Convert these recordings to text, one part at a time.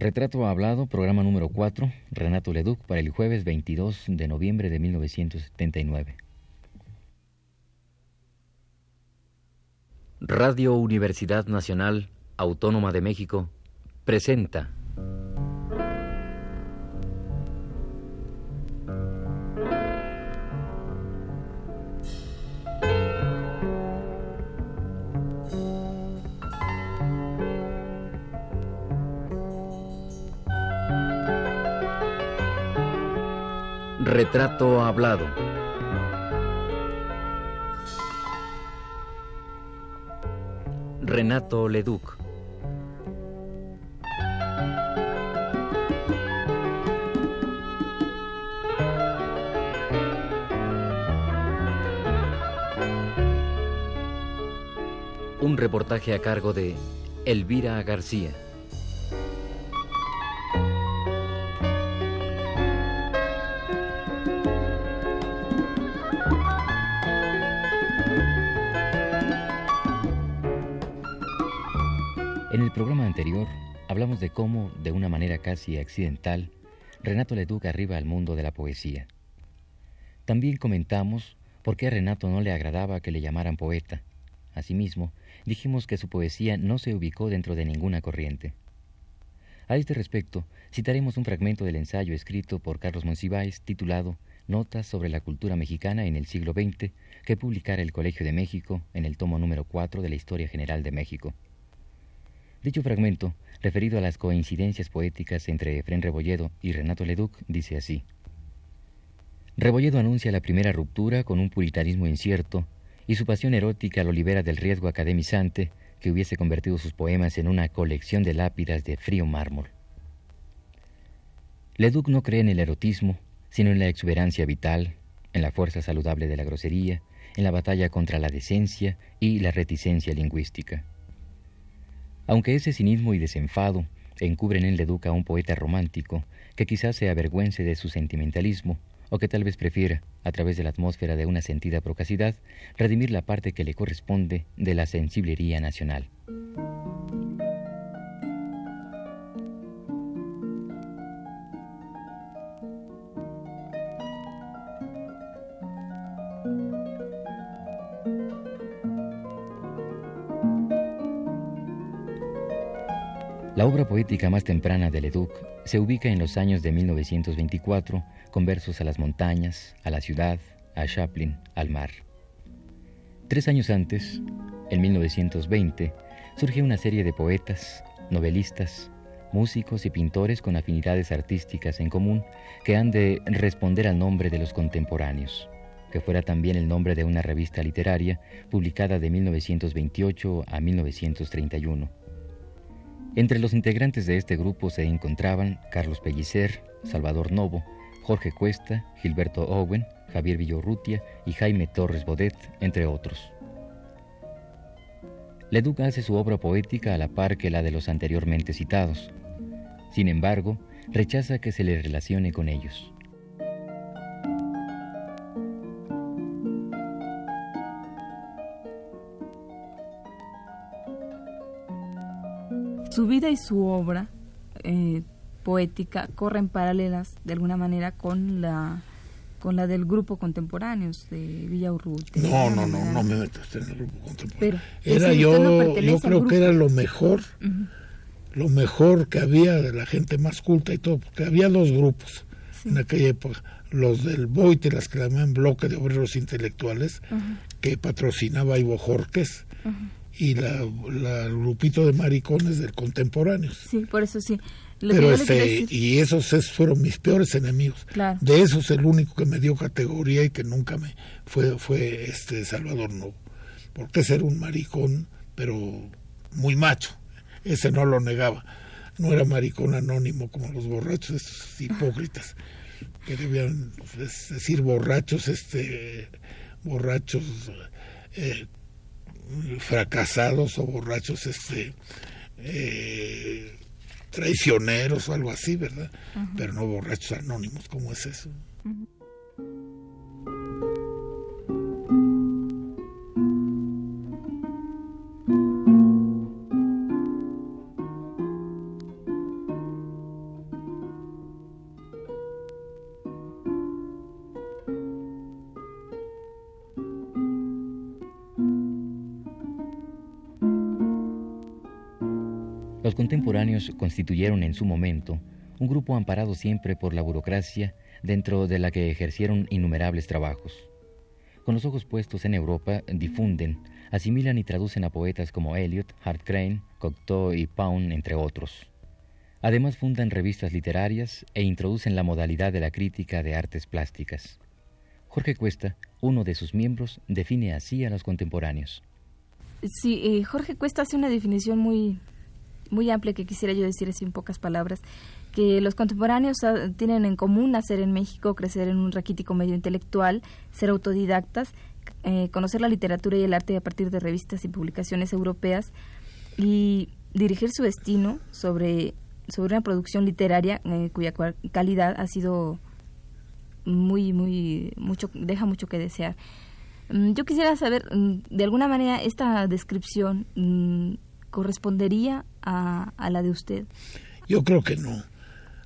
Retrato Hablado, programa número 4, Renato Leduc, para el jueves 22 de noviembre de 1979. Radio Universidad Nacional Autónoma de México presenta Retrato Hablado. Renato Leduc. Un reportaje a cargo de Elvira García. Cómo, de una manera casi accidental, Renato Leduc arriba al mundo de la poesía. También comentamos por qué a Renato no le agradaba que le llamaran poeta. Asimismo, dijimos que su poesía no se ubicó dentro de ninguna corriente. A este respecto, citaremos un fragmento del ensayo escrito por Carlos Monsiváis titulado Notas sobre la cultura mexicana en el siglo XX que publicara el Colegio de México en el tomo número 4 de la Historia General de México. Dicho fragmento, referido a las coincidencias poéticas entre Efrén Rebolledo y Renato Leduc, dice así. Rebolledo anuncia la primera ruptura con un puritanismo incierto y su pasión erótica lo libera del riesgo academizante que hubiese convertido sus poemas en una colección de lápidas de frío mármol. Leduc no cree en el erotismo, sino en la exuberancia vital, en la fuerza saludable de la grosería, en la batalla contra la decencia y la reticencia lingüística. Aunque ese cinismo y desenfado encubren en Leduc a un poeta romántico que quizás se avergüence de su sentimentalismo o que tal vez prefiera, a través de la atmósfera de una sentida procacidad, redimir la parte que le corresponde de la sensiblería nacional. La obra poética más temprana de Leduc se ubica en los años de 1924 con versos a las montañas, a la ciudad, a Chaplin, al mar. Tres años antes, en 1920, surge una serie de poetas, novelistas, músicos y pintores con afinidades artísticas en común que han de responder al nombre de los contemporáneos, que fuera también el nombre de una revista literaria publicada de 1928 a 1931. Entre los integrantes de este grupo se encontraban Carlos Pellicer, Salvador Novo, Jorge Cuesta, Gilberto Owen, Javier Villorrutia y Jaime Torres Bodet, entre otros. Leduc hace su obra poética a la par que la de los anteriormente citados. Sin embargo, rechaza que se le relacione con ellos. Su vida y su obra eh, poética corren paralelas de alguna manera con la con la del grupo contemporáneos de Villa Urrutia. No, no, no, no me metas en el grupo contemporáneo. era yo, yo creo que era lo mejor, lo mejor que había de la gente más culta y todo, porque había dos grupos en aquella época, los del BOIT, las que llamaban Bloque de Obreros Intelectuales, que patrocinaba Ivo Jorques, y la, la, grupito de maricones del contemporáneo. Sí, por eso sí. Pero este, y esos, fueron mis peores enemigos. De esos el único que me dio categoría y que nunca me fue fue este Salvador Novo. Porque ser un maricón, pero muy macho. Ese no lo negaba. No era maricón anónimo como los borrachos, esos hipócritas que debían decir borrachos, este borrachos eh, fracasados o borrachos este eh, traicioneros o algo así, ¿verdad? Pero no borrachos anónimos, ¿cómo es eso? Contemporáneos constituyeron en su momento un grupo amparado siempre por la burocracia dentro de la que ejercieron innumerables trabajos. Con los ojos puestos en Europa, difunden, asimilan y traducen a poetas como Eliot, Hart Crane, Cocteau y Pound, entre otros. Además fundan revistas literarias e introducen la modalidad de la crítica de artes plásticas. Jorge Cuesta, uno de sus miembros, define así a los contemporáneos. Sí, eh, Jorge Cuesta hace una definición muy, muy amplia que quisiera yo decir así en pocas palabras, que los contemporáneos ah, tienen en común nacer en México, crecer en un raquítico medio intelectual, ser autodidactas, eh, conocer la literatura y el arte a partir de revistas y publicaciones europeas y dirigir su destino sobre, sobre una producción literaria eh, cuya calidad ha sido muy, muy, mucho, deja mucho que desear. Mm, yo quisiera saber, mm, de alguna manera, esta descripción mm, correspondería a, la de usted. Yo creo que no.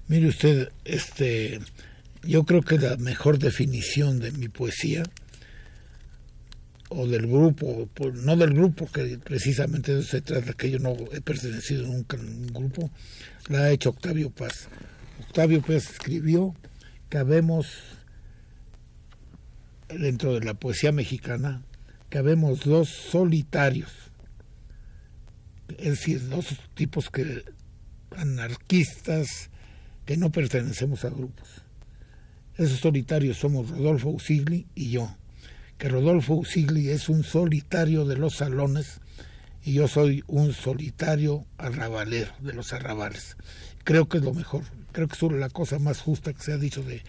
Mire usted, este, yo creo que la mejor definición de mi poesía o del grupo, no del grupo, que precisamente de eso se trata, que yo no he pertenecido nunca a un grupo, la ha hecho Octavio Paz. Octavio Paz escribió que habemos, dentro de la poesía mexicana, que habemos dos solitarios, es decir, dos tipos que anarquistas que no pertenecemos a grupos. Esos solitarios somos Rodolfo Usigli y yo que Rodolfo Usigli es un solitario de los salones y yo soy un solitario arrabalero de los arrabales. Creo que es lo mejor, creo que es la cosa más justa que se ha dicho de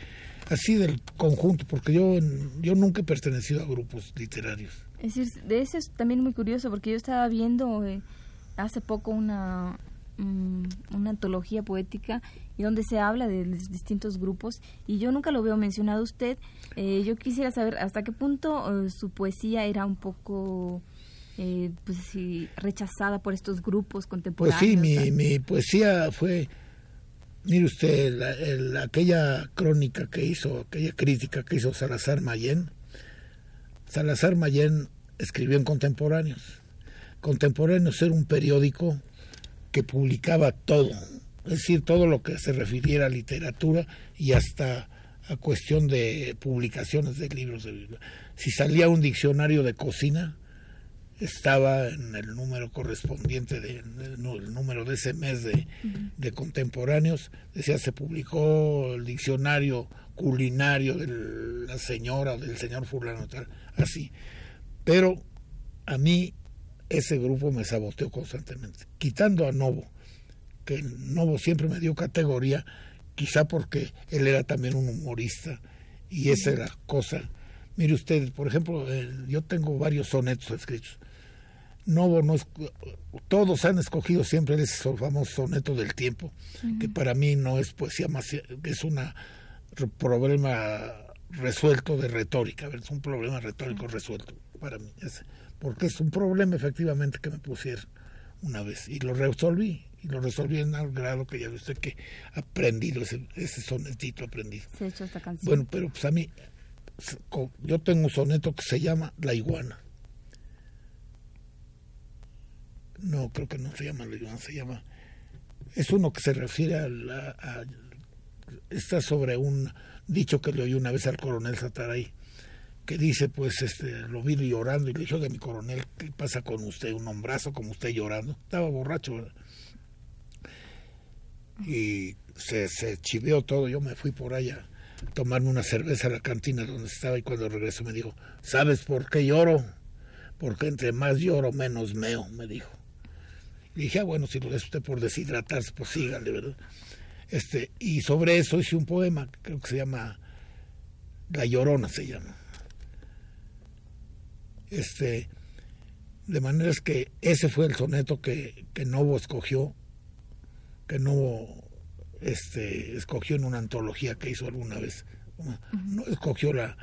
así del conjunto, porque yo, yo nunca he pertenecido a grupos literarios. Es decir, de eso es también muy curioso, porque yo estaba viendo eh, hace poco una, mm, una antología poética y donde se habla de los distintos grupos y yo nunca lo veo mencionado usted. Eh, yo quisiera saber hasta qué punto eh, su poesía era un poco eh, pues, rechazada por estos grupos contemporáneos. Pues sí, mi, mi poesía fue, mire usted, aquella crónica que hizo, aquella crítica que hizo Salazar Mayén. Salazar Mayén escribió en Contemporáneos. Contemporáneos era un periódico que publicaba todo, es decir, todo lo que se refiriera a literatura y hasta a cuestión de publicaciones de libros. De, si salía un diccionario de cocina, estaba en el número correspondiente, de, el número de ese mes de, de, contemporáneos, decía, se publicó el diccionario culinario de la señora o del señor fulano, tal, así. Pero a mí ese grupo me saboteó constantemente, quitando a Novo que Novo siempre me dio categoría, quizá porque él era también un humorista y esa era la cosa. Mire usted, por ejemplo, yo tengo varios sonetos escritos. Novo no es, todos han escogido siempre ese famoso soneto del tiempo, que para mí no es poesía más, es un problema resuelto de retórica, es un problema retórico resuelto para mí, porque es un problema efectivamente que me pusieron una vez y lo resolví y lo resolví en al grado que ya ve usted que aprendido ese, ese sonetito aprendido. Se hecho esta canción. Bueno, pero pues a mí, yo tengo un soneto que se llama La iguana. No, creo que no se llama La iguana, se llama... Es uno que se refiere a, la, está sobre un dicho que le oí una vez al coronel Sataray que dice, pues, este, lo vi llorando y le dijo de mi coronel, ¿qué pasa con usted? Un hombrazo como usted llorando. Estaba borracho, y se, chiveó todo. Yo me fui por allá a tomarme una cerveza a la cantina donde estaba y cuando regreso me dijo, ¿sabes por qué lloro? Porque entre más lloro, menos meo, me dijo. Y dije, ah, bueno, si lo es usted por deshidratarse, pues sígale, ¿verdad? Este, y sobre eso hice un poema, creo que se llama La Llorona, se llama. Este, de manera es que ese fue el soneto que, que Novo escogió que no este, escogió en una antología que hizo alguna vez. No escogió la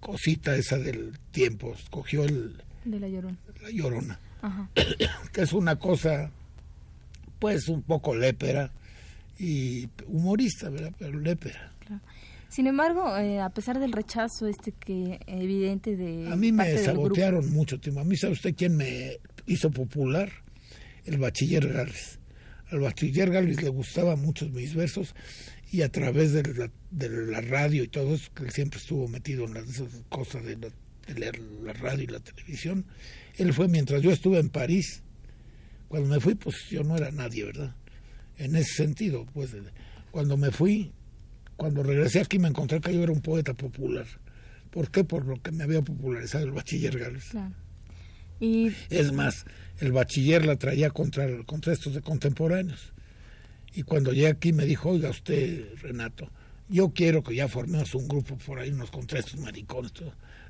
cosita esa del tiempo, escogió el... De la llorona. La llorona. que es una cosa, pues, un poco lépera y humorista, ¿verdad? Pero lépera. Sin embargo, eh, a pesar del rechazo este que evidente de... A mí me sabotearon mucho, tiempo. A mí, ¿sabe usted quién me hizo popular? El bachiller Gales al bachiller Galvis le gustaban muchos mis versos y a través de la, de la radio y todo eso, que él siempre estuvo metido en las esas cosas de, leer la radio y la televisión, él fue mientras yo estuve en París. Cuando me fui, pues yo no era nadie, ¿verdad? En ese sentido, pues cuando me fui, cuando regresé aquí me encontré que yo era un poeta popular. ¿Por qué? Por lo que me había popularizado el bachiller Gales. Y... Es más, el bachiller la traía contra, contra estos de contemporáneos. Y cuando llegué aquí me dijo, oiga usted, Renato, yo quiero que ya formemos un grupo por ahí, unos contra estos maricones.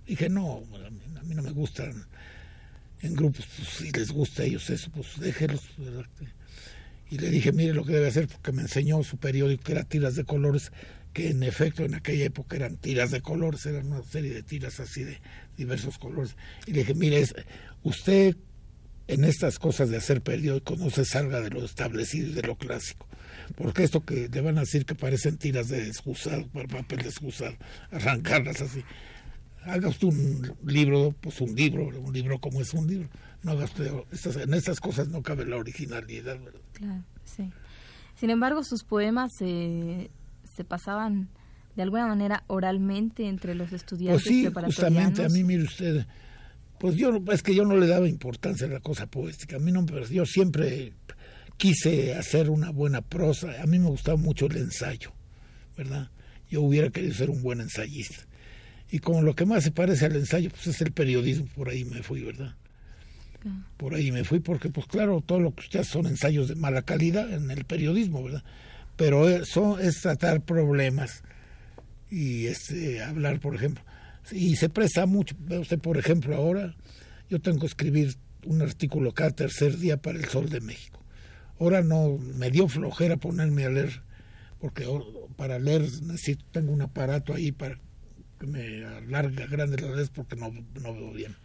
Dije, no, a mí, no me gustan en grupos, pues si les gusta a ellos eso, pues déjelos. Y le dije, mire lo que debe hacer, porque me enseñó su periódico que era tiras de colores, que en efecto en aquella época eran tiras de colores, eran una serie de tiras así de diversos colores. Y le dije, mire, usted en estas cosas de hacer periódico no se salga de lo establecido y de lo clásico. Porque esto que le van a decir que parecen tiras de desgusado, papel desgusado, arrancarlas así. Haga usted un libro, pues un libro, un libro como es un libro no en estas cosas no cabe la originalidad. Claro, sí. Sin embargo, sus poemas se, se pasaban de alguna manera oralmente entre los estudiantes pues sí, justamente a mí mire usted, pues yo es que yo no le daba importancia a la cosa poética, a mí no pero yo siempre quise hacer una buena prosa, a mí me gustaba mucho el ensayo, ¿verdad? Yo hubiera querido ser un buen ensayista. Y como lo que más se parece al ensayo pues es el periodismo, por ahí me fui, ¿verdad? Por ahí me fui porque, pues claro, todo lo que ustedes son ensayos de mala calidad en el periodismo, ¿verdad? Pero eso es tratar problemas y este hablar, por ejemplo. Y se presta mucho. Ve usted, por ejemplo, ahora yo tengo que escribir un artículo cada tercer día para el Sol de México. Ahora no me dio flojera ponerme a leer, porque para leer necesito, tengo un aparato ahí para me alarga grande las porque no, no veo bien.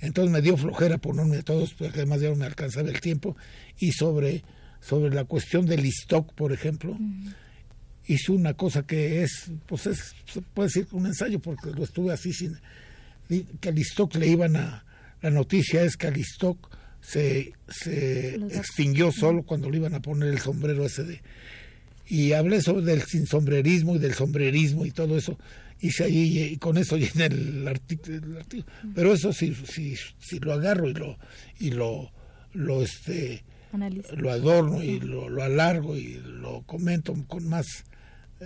Entonces me dio flojera ponerme a todos, porque además ya no me alcanzaba el tiempo. Y sobre, sobre la cuestión del stock, por ejemplo, hice una cosa que es, pues es, se puede decir un ensayo, porque lo estuve así sin. que al stock le iban a. La noticia es que al stock se, se extinguió solo cuando le iban a poner el sombrero ese de. Y hablé sobre del sin sombrerismo y del sombrerismo y todo eso hice ahí y con eso llené el artículo, pero eso si, si, si lo agarro y lo y lo lo este lo adorno y lo, lo, alargo y lo comento con más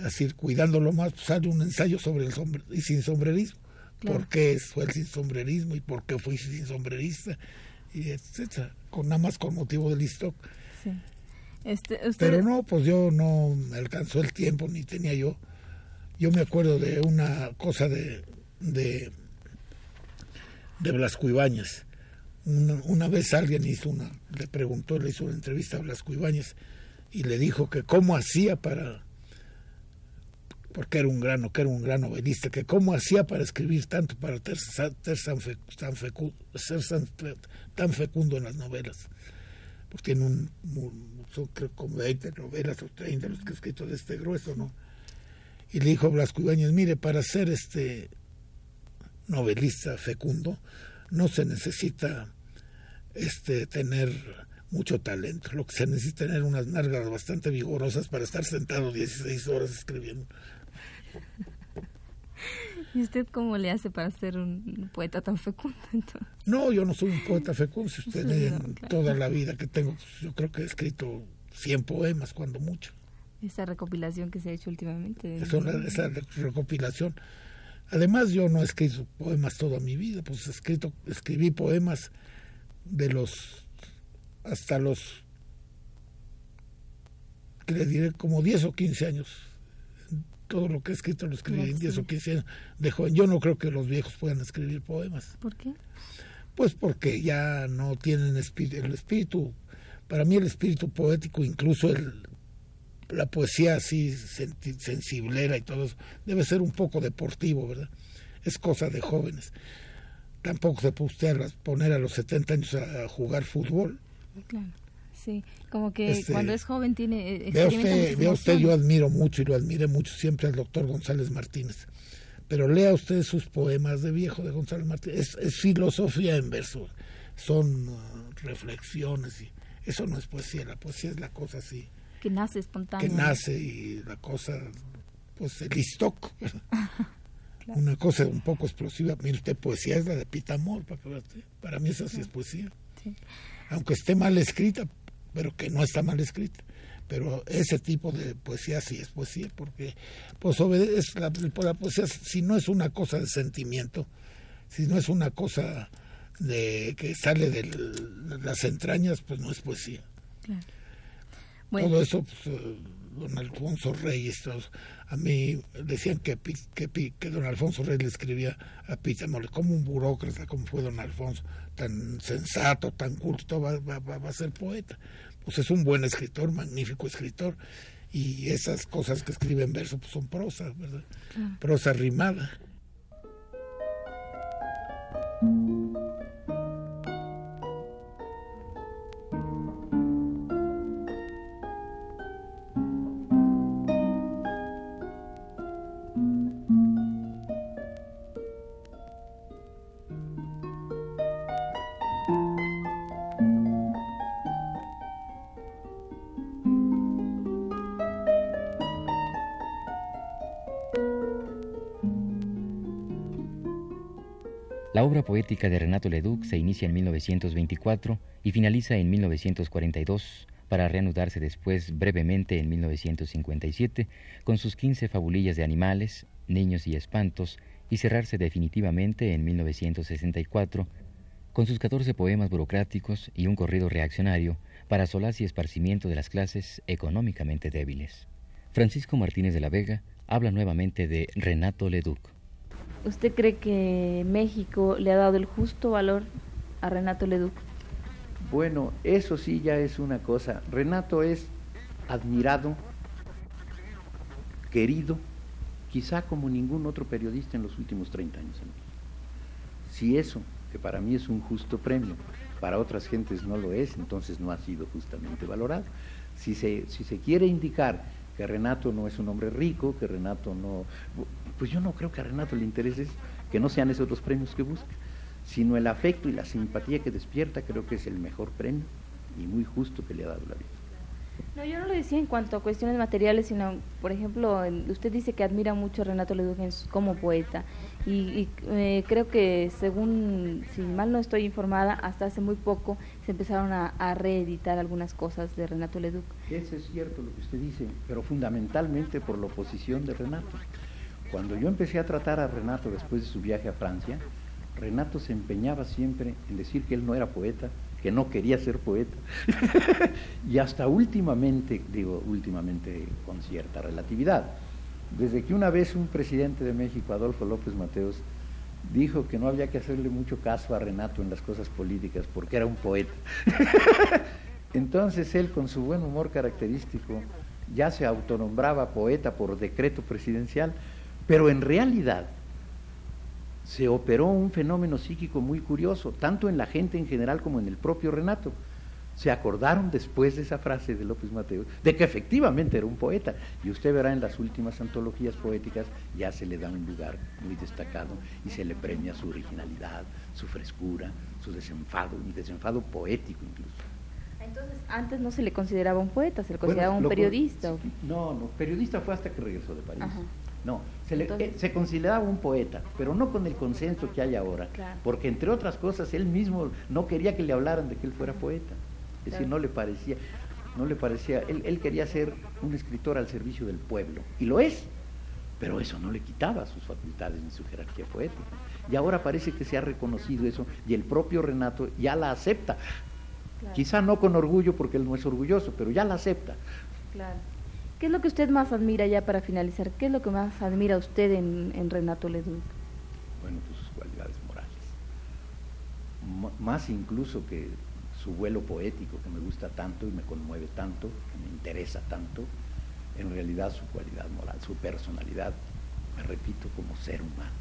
así cuidándolo más sale un ensayo sobre el sombre, y sin sombrerismo. Por qué fue el sin sombrerismo y por qué fui sin sombrerista y etcétera. Con nada más con motivo del stock. Este, pero no pues yo no me alcanzó el tiempo ni tenía yo yo me acuerdo de una cosa de, de, de Blasco Ibáñez. Una, vez alguien hizo una, le preguntó, le hizo una entrevista a Blasco Ibáñez y le dijo que cómo hacía para, porque era un grano, que era un gran novelista, que cómo hacía para escribir tanto, para tan, fecundo, ser tan, fecundo en las novelas. Porque tiene un, son como 20 novelas o 30 los que he escrito de este grueso, ¿no? Y le dijo Blasco Ibáñez, mire, para ser este novelista fecundo no se necesita este tener mucho talento, lo que se necesita es tener unas nargas bastante vigorosas para estar sentado 16 horas escribiendo. ¿Y usted cómo le hace para ser un poeta tan fecundo? No, yo no soy un poeta fecundo. Si usted toda la vida que tengo, pues, yo creo que he escrito 100 poemas, cuando mucho. Esa recopilación que se ha hecho últimamente. esa recopilación. Además, yo no he escrito poemas toda mi vida, pues he escrito, escribí poemas de los hasta los que le diré como 10 o 15 años. Todo lo que he escrito lo escribí en 10 o 15 años de joven. Yo no creo que los viejos puedan escribir poemas. ¿Por qué? Pues porque ya no tienen espíritu, el espíritu, para mí el espíritu poético, incluso el, la poesía así sensiblera y todo eso, debe ser un poco deportivo, ¿verdad? Es cosa de jóvenes. Tampoco se puede usted poner a los 70 años a, jugar fútbol. Claro, sí, como que este, cuando es joven tiene... Eh, vea usted, vea usted, yo admiro mucho y lo admiré mucho siempre al doctor González Martínez. Pero lea usted sus poemas de viejo de González Martínez. Es, filosofía en verso, son uh, reflexiones y Eso no es poesía, la poesía es la cosa así. Que nace espontánea. Que nace y la cosa, pues el stock. Una cosa un poco explosiva. Mire usted, poesía es la de Pitamor, para, para mí eso sí es poesía. Aunque esté mal escrita, pero que no está mal escrita pero ese tipo de poesía sí es poesía porque pues obedece la, la, poesía si no es una cosa de sentimiento si no es una cosa de que sale de las entrañas pues no es poesía todo eso pues, eh, don Alfonso Reyes a mí decían que, que, que, don Alfonso Reyes le escribía a Pitamole como un burócrata como fue don Alfonso tan sensato tan culto va, va, va a ser poeta pues es un buen escritor, magnífico escritor, y esas cosas que escribe en verso pues son prosa, ¿verdad? Prosa rimada. La obra poética de Renato Leduc se inicia en 1924 y finaliza en 1942 para reanudarse después brevemente en 1957 con sus 15 fabulillas de animales, niños y espantos y cerrarse definitivamente en 1964 con sus 14 poemas burocráticos y un corrido reaccionario para solaz y esparcimiento de las clases económicamente débiles. Francisco Martínez de la Vega habla nuevamente de Renato Leduc. ¿Usted cree que México le ha dado el justo valor a Renato Leduc? Bueno, eso sí ya es una cosa. Renato es admirado, querido, quizá como ningún otro periodista en los últimos 30 años. Si eso, que para mí es un justo premio, para otras gentes no lo es, entonces no ha sido justamente valorado. Si se, si se quiere indicar que Renato no es un hombre rico, que Renato no... Pues yo no creo que a Renato le interese que no sean esos los premios que busca, sino el afecto y la simpatía que despierta, creo que es el mejor premio y muy justo que le ha dado la vida. No, yo no lo decía en cuanto a cuestiones materiales, sino, por ejemplo, usted dice que admira mucho a Renato Leduc como poeta, y, eh, creo que, según, si mal no estoy informada, hasta hace muy poco se empezaron a, reeditar algunas cosas de Renato Leduc. Eso es cierto lo que usted dice, pero fundamentalmente por la oposición de Renato. Cuando yo empecé a tratar a Renato después de su viaje a Francia, Renato se empeñaba siempre en decir que él no era poeta, que no quería ser poeta. y hasta últimamente, digo últimamente con cierta relatividad, desde que una vez un presidente de México, Adolfo López Mateos, dijo que no había que hacerle mucho caso a Renato en las cosas políticas porque era un poeta. Entonces él, con su buen humor característico, ya se autonombraba poeta por decreto presidencial, pero en realidad se operó un fenómeno psíquico muy curioso, tanto en la gente en general como en el propio Renato. Se acordaron después de esa frase de López Mateos de que efectivamente era un poeta. Y usted verá en las últimas antologías poéticas ya se le da un lugar muy destacado y se le premia su originalidad, su frescura, su desenfado, un desenfado poético incluso. Entonces, antes no se le consideraba un poeta, se le consideraba un periodista. No, no, periodista fue hasta que regresó de París. No, se, le, eh, se consideraba un poeta, pero no con el consenso que hay ahora, porque entre otras cosas él mismo no quería que le hablaran de que él fuera poeta, es decir, no le parecía, no le parecía, él, él quería ser un escritor al servicio del pueblo, y lo es, pero eso no le quitaba sus facultades ni su jerarquía poética. Y ahora parece que se ha reconocido eso y el propio Renato ya la acepta. Quizá no con orgullo porque él no es orgulloso, pero ya la acepta. Claro. ¿Qué es lo que usted más admira ya para finalizar? ¿Qué es lo que más admira usted en, Renato Leduc? Bueno, pues sus cualidades morales. más incluso que su vuelo poético que me gusta tanto y me conmueve tanto, que me interesa tanto, en realidad su cualidad moral, su personalidad, me repito, como ser humano.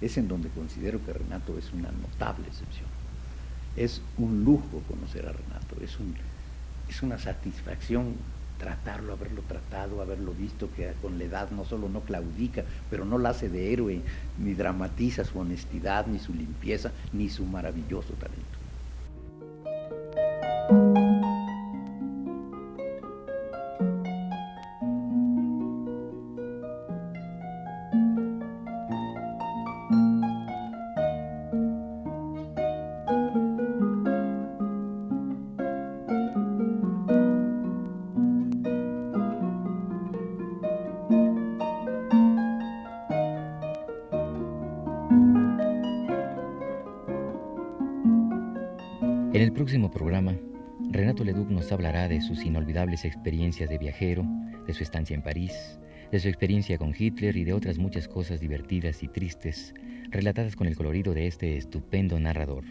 Es en donde considero que Renato es una notable excepción. Es un lujo conocer a Renato, es, un, es una satisfacción tratarlo, haberlo tratado, haberlo visto, que con la edad no solo no claudica, pero no la hace de héroe, ni dramatiza su honestidad, ni su limpieza, ni su maravilloso talento. Próximo programa, Renato Leduc nos hablará de sus inolvidables experiencias de viajero, de su estancia en París, de su experiencia con Hitler y de otras muchas cosas divertidas y tristes relatadas con el colorido de este estupendo narrador.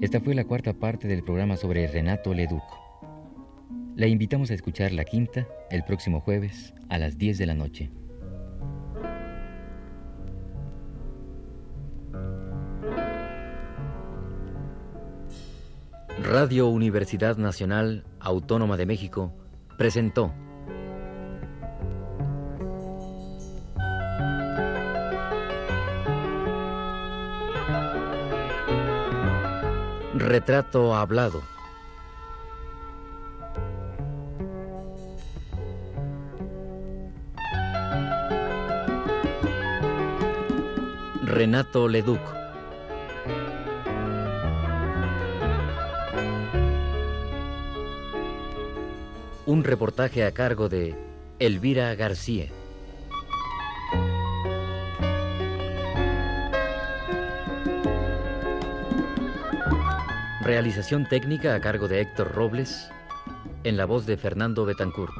Esta fue la cuarta parte del programa sobre Renato Leduc. La invitamos a escuchar la quinta el próximo jueves a las 10 de la noche. Radio Universidad Nacional Autónoma de México presentó Retrato hablado. Renato Leduc. Un reportaje a cargo de Elvira García. Realización técnica a cargo de Héctor Robles, en la voz de Fernando Betancourt.